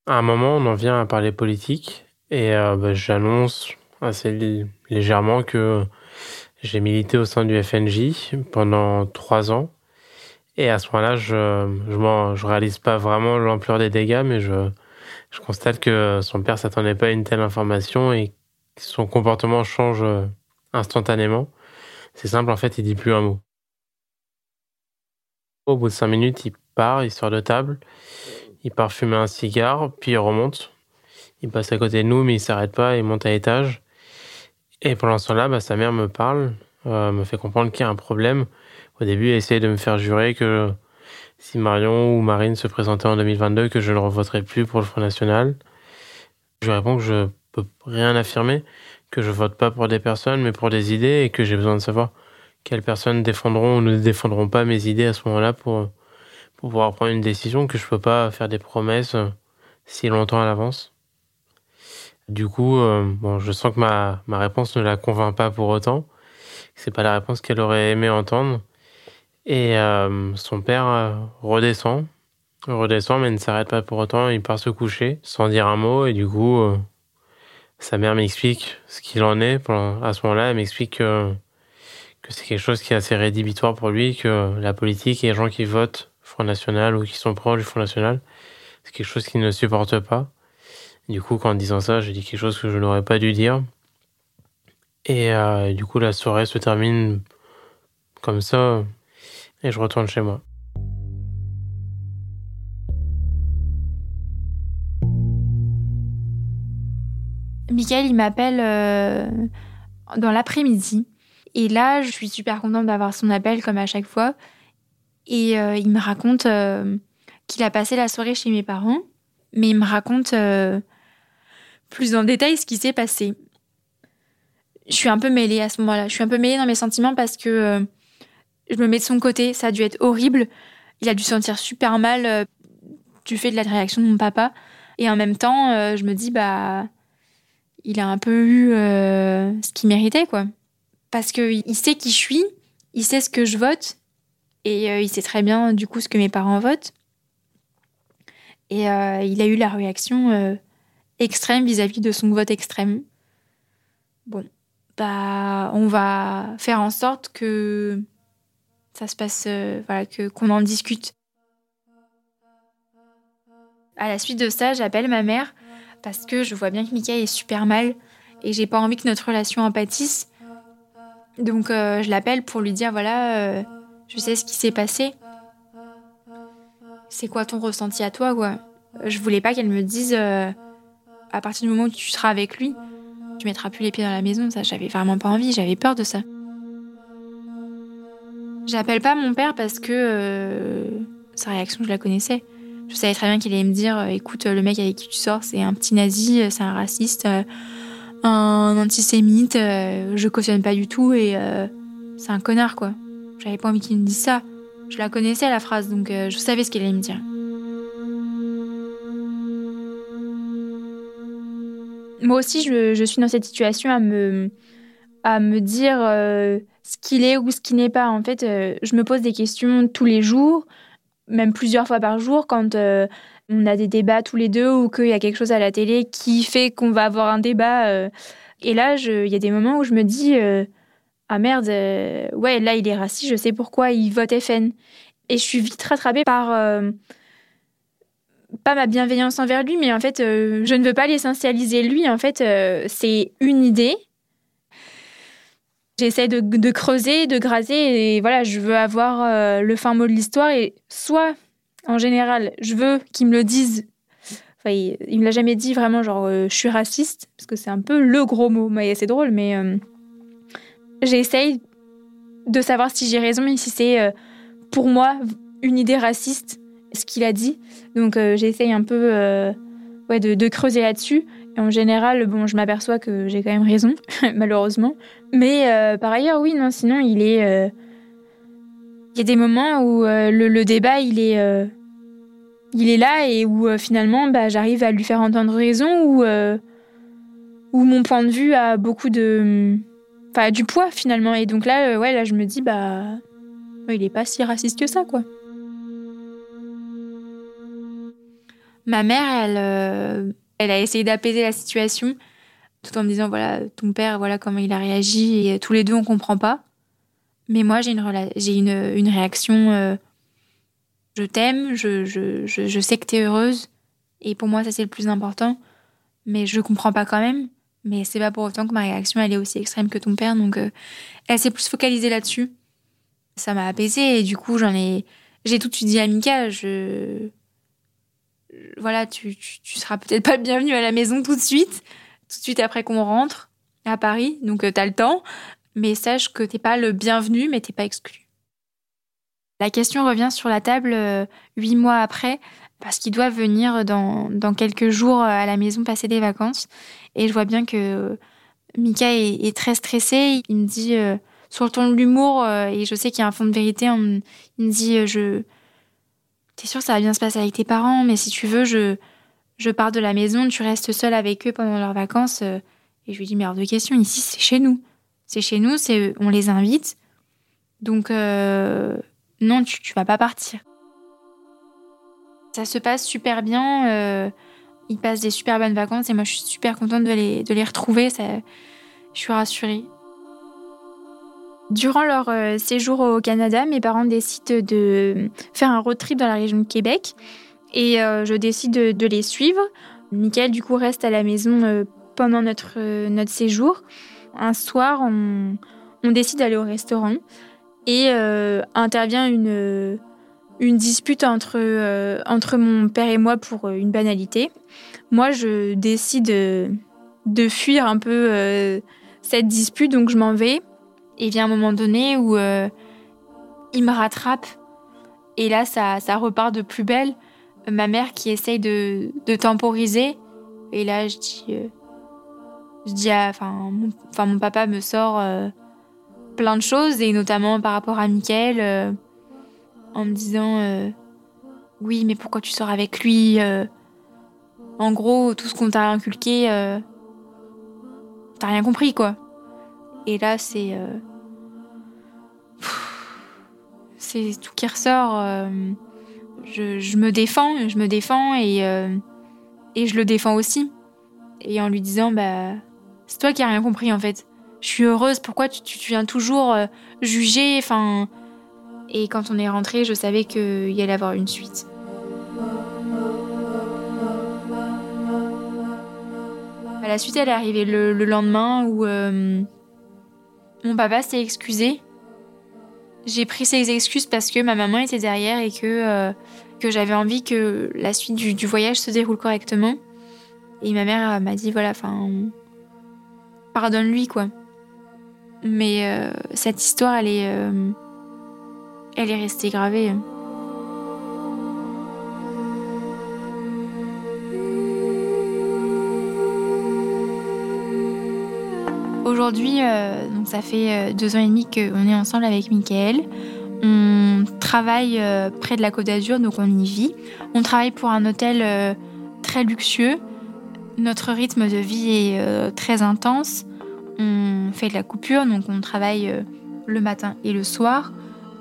À un moment, on en vient à parler politique et euh, bah, j'annonce assez légèrement que j'ai milité au sein du FNJ pendant trois ans. Et à ce moment-là, je je, je réalise pas vraiment l'ampleur des dégâts, mais je, je constate que son père s'attendait pas à une telle information et son comportement change instantanément. C'est simple, en fait, il dit plus un mot. Au bout de cinq minutes, il part, il sort de table, il part fumer un cigare, puis il remonte. Il passe à côté de nous, mais il s'arrête pas, il monte à l'étage. Et pendant ce temps-là, bah, sa mère me parle, euh, me fait comprendre qu'il y a un problème. Au début, elle essaie de me faire jurer que si Marion ou Marine se présentaient en 2022, que je ne revoterai plus pour le Front National. Je réponds que je peux rien affirmer, que je vote pas pour des personnes, mais pour des idées, et que j'ai besoin de savoir quelles personnes défendront ou ne défendront pas mes idées à ce moment-là pour, pour pouvoir prendre une décision, que je peux pas faire des promesses si longtemps à l'avance. Du coup, euh, bon, je sens que ma, ma réponse ne la convainc pas pour autant. C'est pas la réponse qu'elle aurait aimé entendre. Et euh, son père euh, redescend redescend, mais ne s'arrête pas pour autant. Il part se coucher sans dire un mot. Et du coup, euh, sa mère m'explique ce qu'il en est. À ce moment-là, elle m'explique que, que c'est quelque chose qui est assez rédhibitoire pour lui, que la politique et les gens qui votent Front National ou qui sont proches du Front National, c'est quelque chose qu'il ne supporte pas. Du coup, en disant ça, je dis quelque chose que je n'aurais pas dû dire. Et euh, du coup, la soirée se termine comme ça et je retourne chez moi. Michael, il m'appelle euh, dans l'après-midi. Et là, je suis super contente d'avoir son appel comme à chaque fois. Et euh, il me raconte qu'il a passé la soirée chez mes parents. Mais il me raconte plus en détail ce qui s'est passé. Je suis un peu mêlée à ce moment-là. Je suis un peu mêlée dans mes sentiments parce que euh, je me mets de son côté. Ça a dû être horrible. Il a dû se sentir super mal euh, du fait de la réaction de mon papa. Et en même temps, euh, je me dis, bah, il a un peu eu ce qu'il méritait, quoi. Parce qu'il sait qui je suis, il sait ce que je vote, et il sait très bien, du coup, ce que mes parents votent. Et il a eu la réaction extrême vis-à-vis de son vote extrême. Bon, bah, on va faire en sorte que ça se passe, euh, voilà, que qu'on en discute. À la suite de ça, j'appelle ma mère parce que je vois bien que Mika est super mal et j'ai pas envie que notre relation en. Donc euh, je l'appelle pour lui dire voilà, euh, je sais ce qui s'est passé. C'est quoi ton ressenti à toi quoi? Je voulais pas qu'elle me dise à partir du moment où tu seras avec lui, tu mettras plus les pieds dans la maison. Ça, j'avais vraiment pas envie, j'avais peur de ça. J'appelle pas mon père parce que euh, sa réaction, je la connaissais. Je savais très bien qu'il allait me dire euh, écoute, le mec avec qui tu sors, c'est un petit nazi, euh, c'est un raciste, un antisémite, je cautionne pas du tout et c'est un connard, quoi. J'avais pas envie qu'il me dise ça. Je la connaissais, la phrase, donc je savais ce qu'il allait me dire. Moi aussi, je, suis dans cette situation à me, à me dire euh, ce qu'il est ou ce qui n'est pas. En fait, euh, je me pose des questions tous les jours, même plusieurs fois par jour, quand euh, on a des débats tous les deux ou qu'il y a quelque chose à la télé qui fait qu'on va avoir un débat. et là, il y a des moments où je me dis Ah merde, ouais, là, il est raciste, je sais pourquoi il vote FN. Et je suis vite rattrapée par pas ma bienveillance envers lui, mais en fait, euh, je ne veux pas l'essentialiser lui. En fait, euh, c'est une idée. J'essaie de, creuser, de graser, et voilà, je veux avoir euh, le fin mot de l'histoire. Et soit, en général, je veux qu'il me le dise. Enfin, il, ne me l'a jamais dit vraiment, genre, je suis raciste, parce que c'est un peu le gros mot. Mais c'est drôle, mais j'essaye de savoir si j'ai raison et si c'est pour moi une idée raciste ce qu'il a dit. Donc euh, j'essaye un peu euh, de, creuser là-dessus. Et en général, bon, je m'aperçois que j'ai quand même raison, malheureusement. Mais euh, par ailleurs, oui, non, sinon, il est. Il y a des moments où le, débat, il est. là et où finalement, bah, j'arrive à lui faire entendre raison où mon point de vue a beaucoup de. Enfin, du poids finalement. Et donc là, ouais, là, je me dis, bah. Il est pas si raciste que ça, quoi. Ma mère, elle, euh, elle a essayé d'apaiser la situation tout en me disant voilà, ton père, voilà comment il a réagi et tous les deux on comprend pas. Mais moi, j'ai une, une, une réaction euh, je t'aime, je, je, je, sais que tu es heureuse et pour moi, ça c'est le plus important. Mais je comprends pas quand même. Mais c'est pas pour autant que ma réaction elle est aussi extrême que ton père. Donc, euh, elle s'est plus focalisée là-dessus. Ça m'a apaisée et du coup, j'en ai. J'ai tout de suite dit à Mika, je voilà, tu, tu, seras peut-être pas le bienvenu à la maison tout de suite, tout de suite après qu'on rentre à Paris, donc euh, tu as le temps, mais sache que t'es pas le bienvenu, mais t'es pas exclu. La question revient sur la table euh, huit mois après, parce qu'il doit venir dans, dans, quelques jours euh, à la maison passer des vacances, et je vois bien que Mika est, très stressé, il me dit sur le ton de l'humour, et je sais qu'il y a un fond de vérité, il me dit je T'es sûr ça va bien se passer avec tes parents, mais si tu veux, je, je pars de la maison, tu restes seule avec eux pendant leurs vacances. Euh. Et je lui dis, mais hors de question, ici c'est chez nous. C'est chez nous, c'est on les invite. Donc, euh, non, tu, tu vas pas partir. Ça se passe super bien. Euh, ils passent des super bonnes vacances et moi je suis super contente de les, de les retrouver. Ça, je suis rassurée. Durant leur euh, séjour au Canada, mes parents décident de faire un road trip dans la région de Québec et euh, je décide de, les suivre. Michael, du coup, reste à la maison pendant notre, notre séjour. Un soir, on, décide d'aller au restaurant et intervient une une dispute entre, euh, entre mon père et moi pour euh, une banalité. Moi, je décide de, fuir un peu euh, cette dispute, donc je m'en vais. Et vient un moment donné où il me rattrape. Et là, ça, ça repart de plus belle. Ma mère qui essaye de, temporiser. Et là, je dis, je dis, enfin, mon, mon papa me sort plein de choses, et notamment par rapport à Mickaël en me disant euh, oui mais pourquoi tu sors avec lui euh, en gros tout ce qu'on t'a inculqué euh, t'as rien compris quoi et là c'est c'est tout qui ressort je, me défends je me défends et et je le défends aussi et en lui disant bah c'est toi qui as rien compris en fait je suis heureuse pourquoi tu, tu viens toujours juger enfin et quand on est rentré, je savais qu'il y allait avoir une suite. La suite, elle est arrivée le, lendemain où euh, mon papa s'est excusé. J'ai pris ses excuses parce que ma maman était derrière et que, euh, que j'avais envie que la suite du, voyage se déroule correctement. Et ma mère m'a dit voilà, enfin, pardonne-lui quoi. Mais euh, cette histoire, elle est elle est restée gravée. Aujourd'hui, euh, ça fait euh, deux ans et demi qu'on est ensemble avec Mickaël. On travaille euh, près de la Côte d'Azur, donc on y vit. On travaille pour un hôtel très luxueux. Notre rythme de vie est très intense. On fait de la coupure, donc on travaille le matin et le soir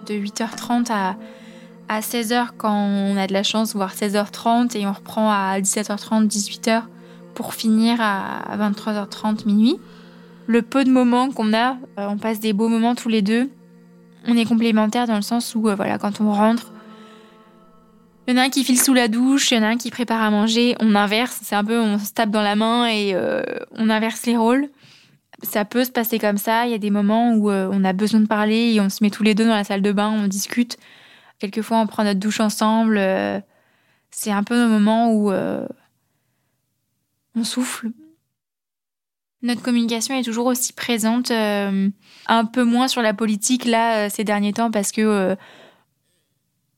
de 8h30 à, à 16h quand on a de la chance, voire 16h30, et on reprend à 17h30, 18h pour finir à 23h30, minuit. Le peu de moments qu'on a, euh, on passe des beaux moments tous les deux. On est complémentaires dans le sens où, euh, voilà, quand on rentre, il y en a un qui file sous la douche, il y en a un qui prépare à manger, on inverse, c'est un peu, on se tape dans la main et euh, on inverse les rôles ça peut se passer comme ça. Il y a des moments où on a besoin de parler et on se met tous les deux dans la salle de bain, on discute. Quelquefois, on prend notre douche ensemble. C'est un peu le moment où on souffle. Notre communication est toujours aussi présente, un peu moins sur la politique là ces derniers temps parce que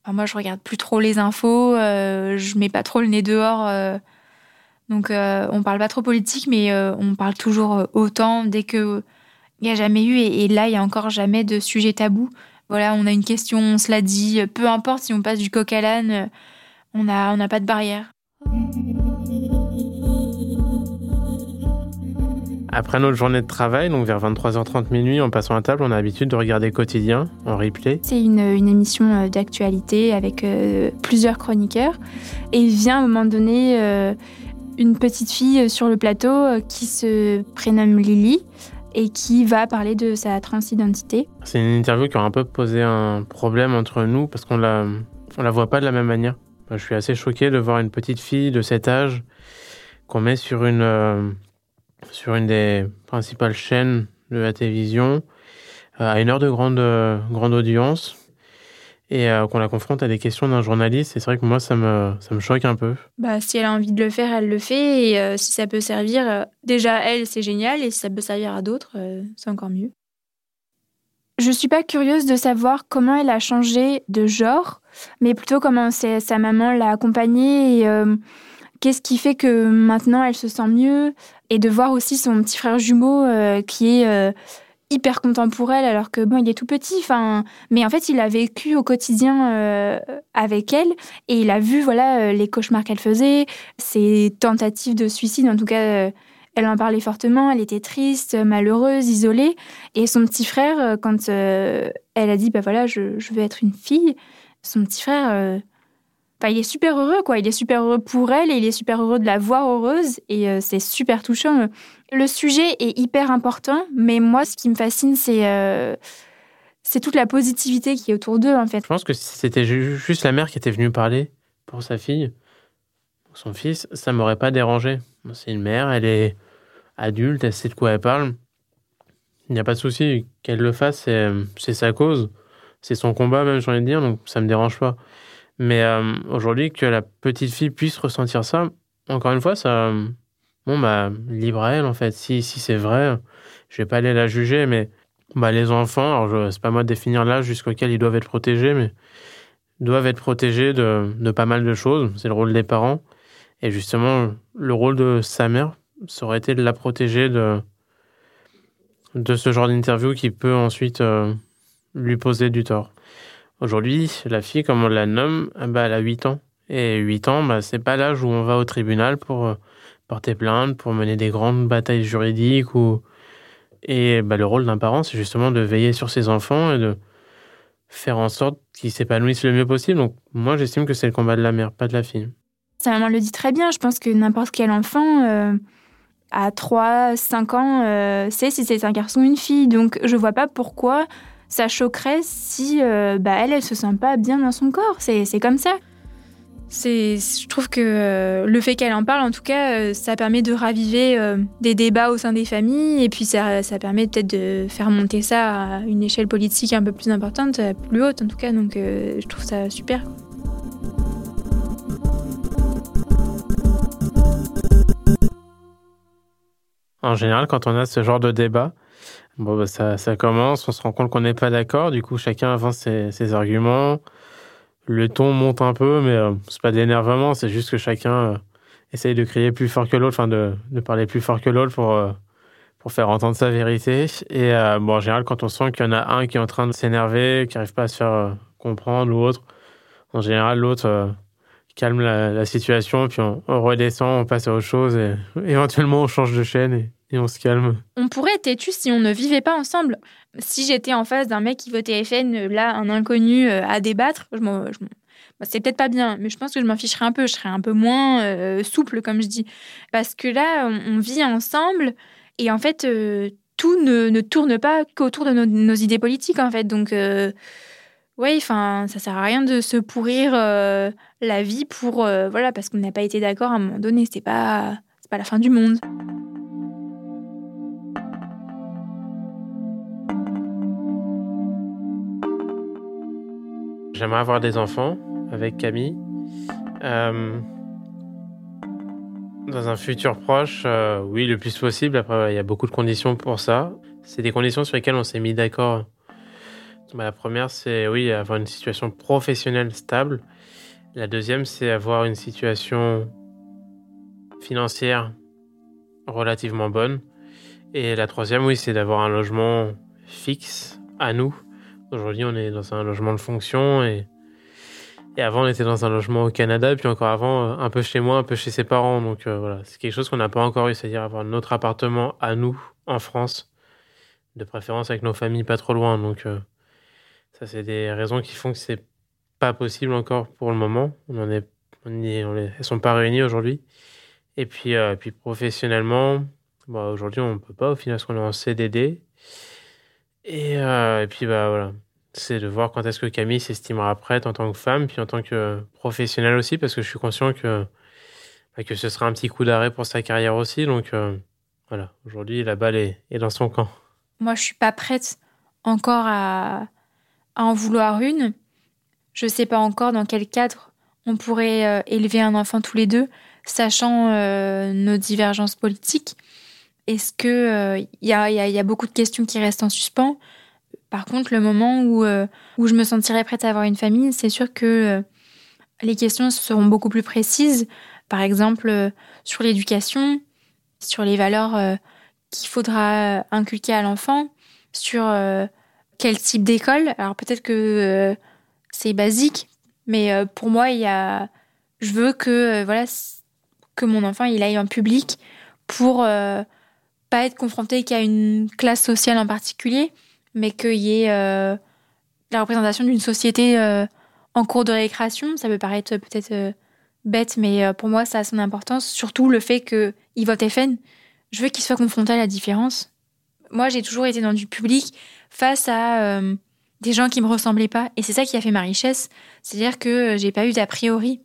moi je regarde plus trop les infos, je mets pas trop le nez dehors donc euh, on parle pas trop politique, mais euh, on parle toujours euh, autant dès que il n'y a jamais eu et, là il y a encore jamais de sujet tabou. Voilà, on a une question, on se l'a dit, peu importe si on passe du coq à l'âne, on n'a on a pas de barrière. Après notre journée de travail, donc vers 23h30 minuit, en passant à table, on a l'habitude de regarder Quotidien en replay. C'est une, une, émission d'actualité avec plusieurs chroniqueurs. Et il vient à un moment donné une petite fille sur le plateau euh, qui se prénomme Lily et qui va parler de sa transidentité. C'est une interview qui a un peu posé un problème entre nous parce qu'on la, on la voit pas de la même manière. Je suis assez choqué de voir une petite fille de cet âge qu'on met sur une, euh, sur une des principales chaînes de la télévision euh, à une heure de grande, grande audience et euh, qu'on la confronte à des questions d'un journaliste. Et c'est vrai que moi, ça me, ça me choque un peu. Bah, si elle a envie de le faire, elle le fait. Et euh, si ça peut servir, euh, déjà, elle, c'est génial. Et si ça peut servir à d'autres, c'est encore mieux. Je suis pas curieuse de savoir comment elle a changé de genre, mais plutôt comment sa maman l'a accompagnée et qu'est-ce qui fait que maintenant elle se sent mieux. Et de voir aussi son petit frère jumeau qui est hyper content pour elle alors que bon il est tout petit enfin mais en fait il a vécu au quotidien euh, avec elle. Et il a vu voilà euh, les cauchemars qu'elle faisait ses tentatives de suicide. En tout cas euh, elle en parlait fortement. Elle était triste malheureuse isolée. Et son petit frère quand elle a dit bah voilà je, veux être une fille son petit frère Il est super heureux, quoi. Il est super heureux pour elle et il est super heureux de la voir heureuse. Et euh, c'est super touchant. Le sujet est hyper important, mais moi, ce qui me fascine, c'est euh, toute la positivité qui est autour d'eux, en fait. Je pense que si c'était juste la mère qui était venue parler pour sa fille, pour son fils, ça m'aurait pas dérangé. C'est une mère, elle est adulte, elle sait de quoi elle parle. Il n'y a pas de souci qu'elle le fasse, c'est sa cause, c'est son combat même, j'ai envie de dire, donc ça me dérange pas. Mais euh, aujourd'hui, que la petite fille puisse ressentir ça, encore une fois, ça, bon bah libre à elle en fait. Si si c'est vrai, je vais pas aller la juger, mais bah les enfants, alors c'est pas moi de définir l'âge jusqu'auquel ils doivent être protégés, mais doivent être protégés de, de pas mal de choses. C'est le rôle des parents. Et justement, le rôle de sa mère, ça aurait été de la protéger de, de ce genre d'interview qui peut ensuite euh, lui poser du tort. Aujourd'hui, la fille, comme on la nomme, eh ben, elle a 8 ans. Et 8 ans, bah, c'est pas l'âge où on va au tribunal pour euh, porter plainte, pour mener des grandes batailles juridiques. Ou... Et bah, le rôle d'un parent, c'est justement de veiller sur ses enfants et de faire en sorte qu'ils s'épanouissent le mieux possible. Donc moi, j'estime que c'est le combat de la mère, pas de la fille. Sa maman le dit très bien. Je pense que n'importe quel enfant, euh, à 3, 5 ans, euh, sait si c'est un garçon ou une fille. Donc je vois pas pourquoi ça choquerait si euh, bah, elle, elle se sent pas bien dans son corps. C'est comme ça. C'est, je trouve que euh, le fait qu'elle en parle, en tout cas, euh, ça permet de raviver des débats au sein des familles et puis ça, ça permet peut-être de faire monter ça à une échelle politique un peu plus importante, plus haute en tout cas. Donc je trouve ça super. En général, quand on a ce genre de débat, Bon, bah, ça, commence, on se rend compte qu'on n'est pas d'accord, du coup, chacun avance ses, arguments. Le ton monte un peu, mais euh, c'est pas de l'énervement, c'est juste que chacun euh, essaye de crier plus fort que l'autre, enfin, de, parler plus fort que l'autre pour, euh, pour faire entendre sa vérité. Et euh, bon, en général, quand on sent qu'il y en a un qui est en train de s'énerver, qui n'arrive pas à se faire comprendre ou autre, en général, l'autre calme la, situation, puis on, redescend, on passe à autre chose, et éventuellement, on change de chaîne. Et on se calme. On pourrait être têtu si on ne vivait pas ensemble. Si j'étais en face d'un mec qui votait FN, là, un inconnu euh, à débattre, je m'en, bah, c'est peut-être pas bien, mais je pense que je m'en ficherais un peu. Je serais un peu moins euh, souple, comme je dis. Parce que là, on, vit ensemble et en fait, euh, tout ne, ne, tourne pas qu'autour de nos, idées politiques, en fait. Donc, oui, enfin, ça sert à rien de se pourrir la vie pour. voilà, parce qu'on n'a pas été d'accord à un moment donné. C'est pas, c'est pas la fin du monde. J'aimerais avoir des enfants avec Camille. Euh, dans un futur proche, euh, oui, le plus possible. Après, il y a beaucoup de conditions pour ça. C'est des conditions sur lesquelles on s'est mis d'accord. Bah, la première, c'est oui, avoir une situation professionnelle stable. La deuxième, c'est avoir une situation financière relativement bonne. Et la troisième, oui, c'est d'avoir un logement fixe à nous Aujourd'hui, on est dans un logement de fonction et, et avant, on était dans un logement au Canada, puis encore avant, euh, un peu chez moi, un peu chez ses parents. Donc euh, voilà, c'est quelque chose qu'on n'a pas encore eu, c'est-à-dire avoir notre appartement à nous en France, de préférence avec nos familles pas trop loin. Donc euh, ça, c'est des raisons qui font que c'est pas possible encore pour le moment. On en est, elles sont pas réunies aujourd'hui. Et puis, puis professionnellement, bah, aujourd'hui, on peut pas au final parce qu'on est en CDD. Et, euh, et, puis bah voilà, c'est de voir quand est-ce que Camille s'estimera prête en tant que femme, puis en tant que professionnelle aussi, parce que je suis conscient que, bah, que ce sera un petit coup d'arrêt pour sa carrière aussi. Donc euh, voilà, aujourd'hui la balle est, dans son camp. Moi, je suis pas prête encore à, en vouloir une. Je sais pas encore dans quel cadre on pourrait euh, élever un enfant tous les deux, sachant nos divergences politiques. Est-ce que il euh, y, y, y, a beaucoup de questions qui restent en suspens? Par contre, le moment où, euh, où je me sentirais prête à avoir une famille, c'est sûr que euh, les questions seront beaucoup plus précises. Par exemple, euh, sur l'éducation, sur les valeurs euh, qu'il faudra inculquer à l'enfant, sur quel type d'école. Alors peut-être que c'est basique, mais pour moi, il y a, je veux que voilà que mon enfant il aille en public pour pas être confronté qu'à une classe sociale en particulier, mais qu'il y ait euh, la représentation d'une société euh, en cours de récréation. Ça peut paraître peut-être bête, mais pour moi, ça a son importance. Surtout le fait qu'il vote FN. Je veux qu'il soit confronté à la différence. Moi, j'ai toujours été dans du public face à des gens qui me ressemblaient pas. Et c'est ça qui a fait ma richesse. C'est-à-dire que j'ai pas eu d'a priori.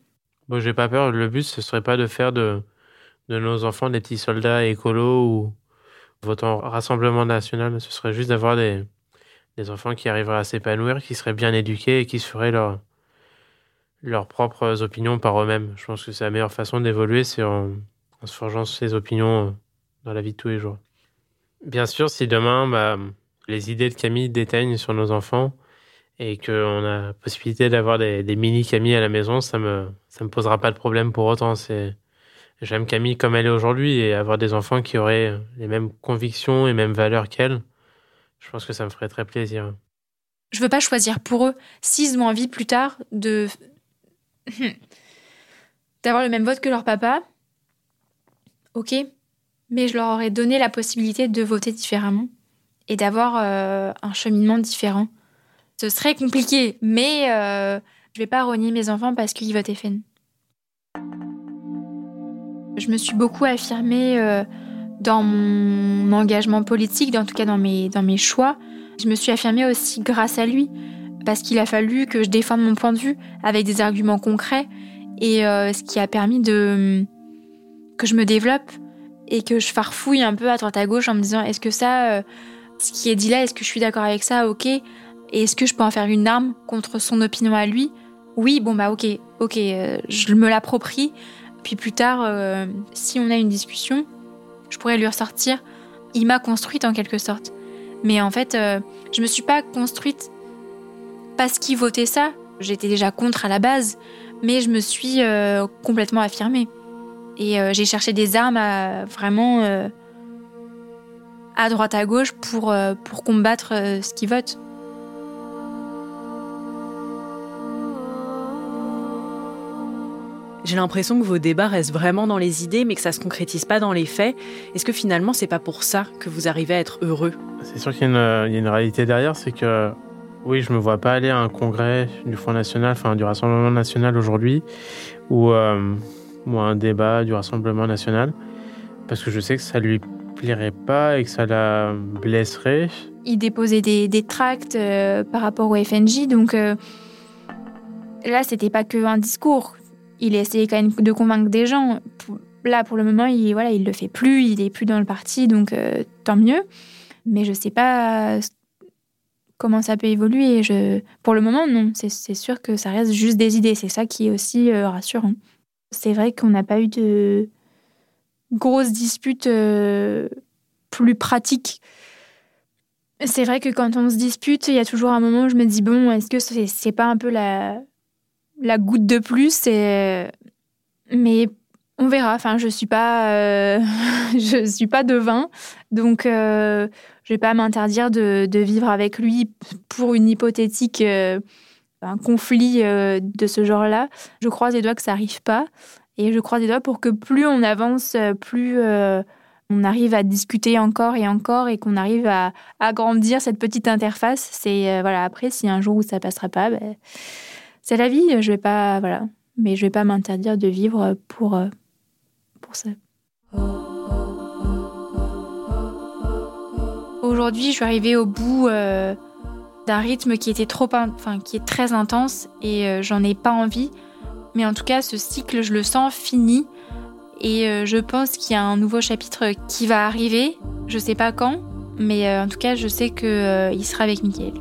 Bon, j'ai pas peur. Le but, ce serait pas de faire de, de nos enfants des petits soldats écolos ou votant Rassemblement national. Ce serait juste d'avoir des, enfants qui arriveraient à s'épanouir, qui seraient bien éduqués et qui se feraient leur, leurs propres opinions par eux-mêmes. Je pense que c'est la meilleure façon d'évoluer, c'est en, se forgeant ses opinions euh, dans la vie de tous les jours. Bien sûr, si demain, bah, les idées de Camille déteignent sur nos enfants et qu'on a possibilité d'avoir des, mini Camille à la maison, ça me me posera pas de problème pour autant. J'aime Camille comme elle est aujourd'hui et avoir des enfants qui auraient les mêmes convictions et mêmes valeurs qu'elle, je pense que ça me ferait très plaisir. Je veux pas choisir pour eux s'ils ont envie plus tard de d'avoir le même vote que leur papa. Ok, mais je leur aurais donné la possibilité de voter différemment et d'avoir euh, un cheminement différent. Ce serait compliqué, mais euh, je vais pas renier mes enfants parce qu'ils votent FN. Je me suis beaucoup affirmée euh, dans mon engagement politique, en tout cas dans mes, dans mes choix. Je me suis affirmée aussi grâce à lui, parce qu'il a fallu que je défende mon point de vue avec des arguments concrets, et euh, ce qui a permis de que je me développe et que je farfouille un peu à droite à gauche en me disant est-ce que ça ce qui est dit là, est-ce que je suis d'accord avec ça? Ok. Et est-ce que je peux en faire une arme contre son opinion à lui? Oui, bon bah ok, ok, euh, je me l'approprie. Puis plus tard, euh, si on a une discussion, je pourrais lui ressortir. Il m'a construite en quelque sorte. Mais en fait, euh, je me suis pas construite parce qu'il votait ça. J'étais déjà contre à la base, mais je me suis complètement affirmée. Et j'ai cherché des armes à vraiment à droite à gauche pour, euh, pour combattre euh, ce qu'ils votent. J'ai l'impression que vos débats restent vraiment dans les idées, mais que ça se concrétise pas dans les faits. Est-ce que finalement, c'est pas pour ça que vous arrivez à être heureux? C'est sûr qu'il y, a une réalité derrière, c'est que oui, je me vois pas aller à un congrès du Front National, enfin du Rassemblement National aujourd'hui, ou, euh, ou à un débat du Rassemblement National, parce que je sais que ça lui plairait pas et que ça la blesserait. Il déposait des, des tracts euh, par rapport au FNJ, donc euh, là, c'était pas que un discours. Il essayait quand même de convaincre des gens. Là, pour le moment, il voilà, il le fait plus, il est plus dans le parti, donc euh, tant mieux. Mais je sais pas comment ça peut évoluer. Pour le moment, non. C'est sûr que ça reste juste des idées. C'est ça qui est aussi rassurant. C'est vrai qu'on n'a pas eu de grosse dispute euh, plus pratique. C'est vrai que quand on se dispute, il y a toujours un moment où je me dis bon, est-ce que c'est pas un peu la, la goutte de plus Mais on verra. Enfin, je suis pas, euh, je suis pas devin, donc euh, je vais pas m'interdire de, vivre avec lui pour une hypothétique un conflit de ce genre-là. Je croise les doigts que ça arrive pas. Et je crois des doigts pour que plus on avance, plus euh, on arrive à discuter encore et encore et qu'on arrive à agrandir cette petite interface. C'est euh, voilà. Après, si un jour où ça passera pas, ben, c'est la vie. Je vais pas voilà, mais je vais pas m'interdire de vivre pour euh, pour ça. Aujourd'hui, je suis arrivée au bout d'un rythme qui était trop, enfin qui est très intense et j'en ai pas envie. Mais en tout cas, ce cycle, je le sens fini. Et euh, je pense qu'il y a un nouveau chapitre qui va arriver. Je sais pas quand, mais euh, en tout cas, je sais qu'il euh, sera avec Michael.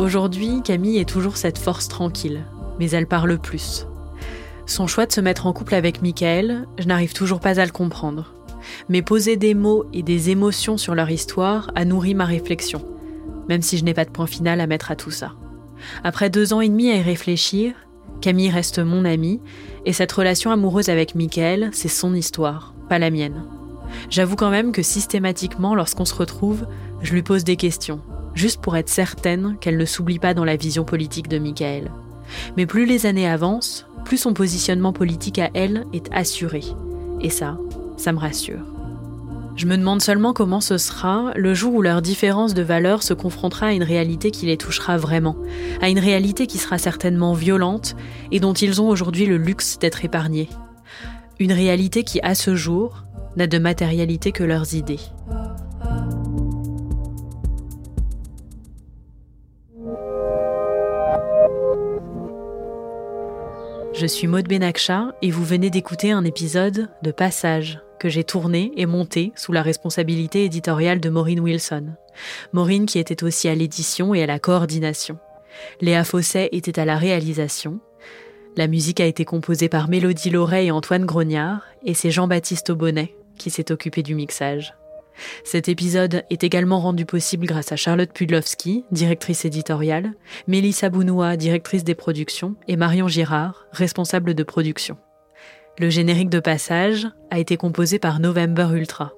Aujourd'hui, Camille est toujours cette force tranquille, mais elle parle plus. Son choix de se mettre en couple avec Michael, je n'arrive toujours pas à le comprendre. Mais poser des mots et des émotions sur leur histoire a nourri ma réflexion, même si je n'ai pas de point final à mettre à tout ça. Après deux ans et demi à y réfléchir, Camille reste mon amie, et cette relation amoureuse avec Michael, c'est son histoire, pas la mienne. J'avoue quand même que systématiquement, lorsqu'on se retrouve, je lui pose des questions, juste pour être certaine qu'elle ne s'oublie pas dans la vision politique de Michael. Mais plus les années avancent, plus son positionnement politique à elle est assuré. Et ça, ça me rassure. Je me demande seulement comment ce sera le jour où leur différence de valeur se confrontera à une réalité qui les touchera vraiment, à une réalité qui sera certainement violente et dont ils ont aujourd'hui le luxe d'être épargnés. Une réalité qui, à ce jour, n'a de matérialité que leurs idées. Je suis Maud Benakcha et vous venez d'écouter un épisode de Passage que j'ai tourné et monté sous la responsabilité éditoriale de Maureen Wilson. Maureen qui était aussi à l'édition et à la coordination. Léa Fosset était à la réalisation. La musique a été composée par Mélodie Loret et Antoine Grognard et c'est Jean-Baptiste Aubonnet qui s'est occupé du mixage. Cet épisode est également rendu possible grâce à Charlotte Pudlowski, directrice éditoriale, Mélissa Bounoua, directrice des productions, et Marion Girard, responsable de production. Le générique de Passage a été composé par November Ultra.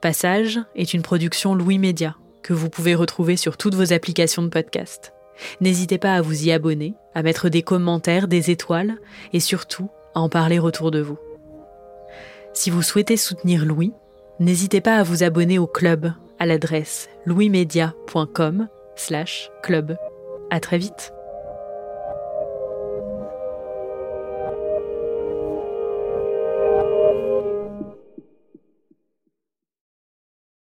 Passage est une production Louis Média que vous pouvez retrouver sur toutes vos applications de podcast. N'hésitez pas à vous y abonner, à mettre des commentaires, des étoiles et surtout à en parler autour de vous. Si vous souhaitez soutenir Louis, N'hésitez pas à vous abonner au club à l'adresse louismedia.com slash club. À très vite.